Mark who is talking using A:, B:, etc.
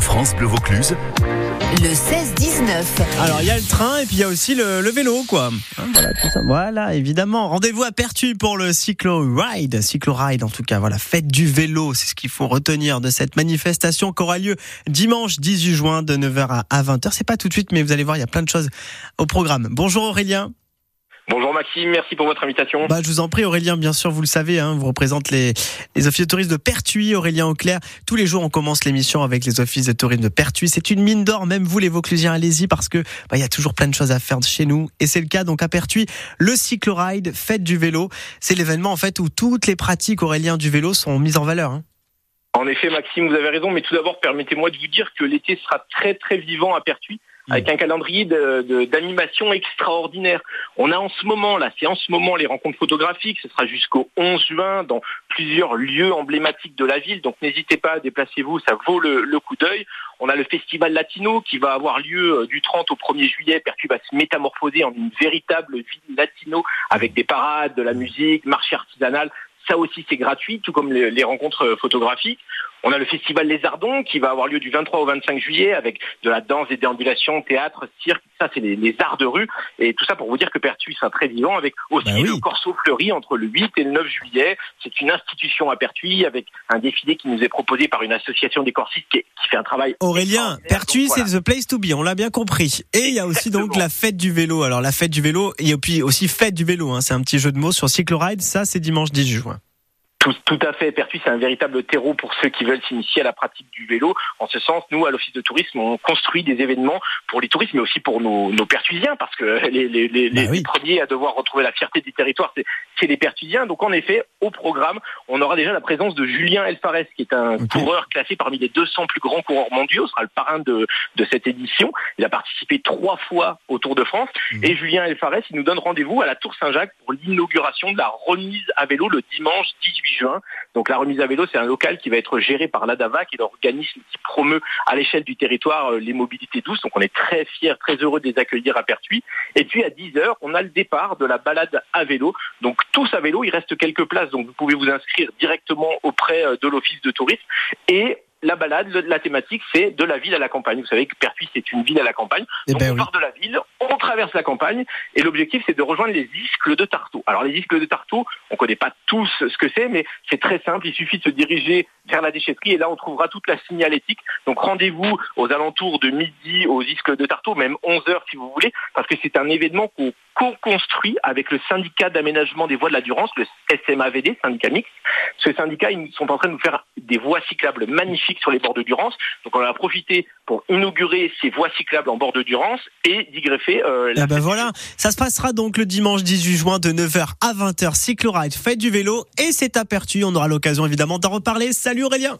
A: France Bleu Vaucluse.
B: Le 16-19.
C: Alors il y a le train et puis il y a aussi le, le vélo quoi. Hein, Voilà, tout ça. Voilà, évidemment. Rendez-vous à Pertuis pour le cyclo ride, cyclo ride en tout cas. Voilà, fête du vélo, c'est ce qu'il faut retenir de cette manifestation qui aura lieu dimanche 18 juin de 9h à 20h. C'est pas tout de suite, mais vous allez voir, il y a plein de choses au programme. Bonjour Aurélien.
D: Bonjour Maxime, merci pour votre invitation.
C: Bah, je vous en prie, Aurélien, bien sûr, vous le savez, hein, vous représentez les, les offices de tourisme de Pertuis, Aurélien Auclair. Tous les jours, on commence l'émission avec les offices de tourisme de Pertuis. C'est une mine d'or, même vous, les Vauclusiens, allez-y, parce que bah, il y a toujours plein de choses à faire chez nous. Et c'est le cas, donc, à Pertuis, le cycloride, fête du vélo. C'est l'événement, en fait, où toutes les pratiques, Aurélien, du vélo sont mises en valeur. Hein.
D: En effet Maxime, vous avez raison, mais tout d'abord permettez-moi de vous dire que l'été sera très très vivant à Pertuis. Avec un calendrier d'animation extraordinaire. On a en ce moment, là, c'est en ce moment les rencontres photographiques. Ce sera jusqu'au 11 juin dans plusieurs lieux emblématiques de la ville. Donc n'hésitez pas, déplacez-vous, ça vaut le, coup d'œil. On a le festival latino qui va avoir lieu euh, du 30 au 1er juillet. Pertuis va se métamorphoser en une véritable ville latino avec des parades, de la musique, marché artisanal. Ça aussi, c'est gratuit, tout comme les, les rencontres euh, photographiques. On a le festival Les Ardons qui va avoir lieu du 23 au 25 juillet avec de la danse, des déambulations, théâtre, cirque. Ça, c'est les, les arts de rue. Et tout ça pour vous dire que Pertuis sera très vivant avec aussi
C: Bah oui.
D: le Corso Fleuri entre le 8 et le 9 juillet. C'est une institution à Pertuis avec un défilé qui nous est proposé par une association des corsistes qui, qui fait un travail
C: Aurélien. Pertuis,
D: voilà.
C: c'est the place to be, on l'a bien compris. Et il y a aussi donc la fête du vélo. Alors, la fête du vélo, et puis aussi fête du vélo, hein. c'est un petit jeu de mots sur cycloride. Ça, c'est dimanche 10 juin.
D: Tout, tout à fait. Pertuis, c'est un véritable terreau pour ceux qui veulent s'initier à la pratique du vélo. En ce sens, nous, à l'Office de tourisme, on construit des événements pour les touristes, mais aussi pour nos, nos Pertuisiens, parce que les, les, les,
C: Bah
D: les premiers à devoir retrouver la fierté du territoire, c'est les Pertuisiens. Donc, en effet, au programme, on aura déjà la présence de Julien Elfares, qui est un coureur classé parmi les 200 plus grands coureurs mondiaux, sera le parrain de, de cette édition. Il a participé trois fois au Tour de France.
C: Mhm.
D: Et Julien Elfares, il nous donne rendez-vous à la Tour Saint-Jacques pour l'inauguration de la remise à vélo le dimanche 18 Donc la remise à vélo, c'est un local qui va être géré par l'ADAVA, qui est l'organisme qui promeut à l'échelle du territoire euh, les mobilités douces. Donc on est très fiers, très heureux de les accueillir à Pertuis. Et puis à 10h, on a le départ de la balade à vélo. Donc tous à vélo, il reste quelques places. Donc vous pouvez vous inscrire directement auprès euh, de l'office de tourisme. Et la balade, le- la thématique, c'est de la ville à la campagne. Vous savez que Pertuis, c'est une ville à la campagne.
C: Eh
D: Donc
C: ben
D: on
C: oui.
D: part de la ville, on traverse la campagne, et l'objectif c'est de rejoindre les iscles de Tartou. Alors les iscles de Tartou, on connaît pas tous ce que c'est, mais c'est très simple. Il suffit de se diriger vers la déchetterie, et là on trouvera toute la signalétique. Donc rendez-vous aux alentours de midi aux iscles de Tartou, même 11 heures si vous voulez, parce que c'est un événement qu'on co-construit avec le syndicat d'aménagement des voies de la Durance, le SMAVD, syndicat mixte. Ce syndicat, ils sont en train de nous faire des voies cyclables magnifiques sur les bords de Durance. Donc on a profité pour inaugurer ces voies cyclables en bord de Durance et d'y greffer euh, la
C: ben voilà, ça se passera donc le dimanche 18 juin de 9h à 20h, cycloride, fête du vélo, et c'est à Pertuis. On aura l'occasion évidemment d'en reparler. Salut Aurélien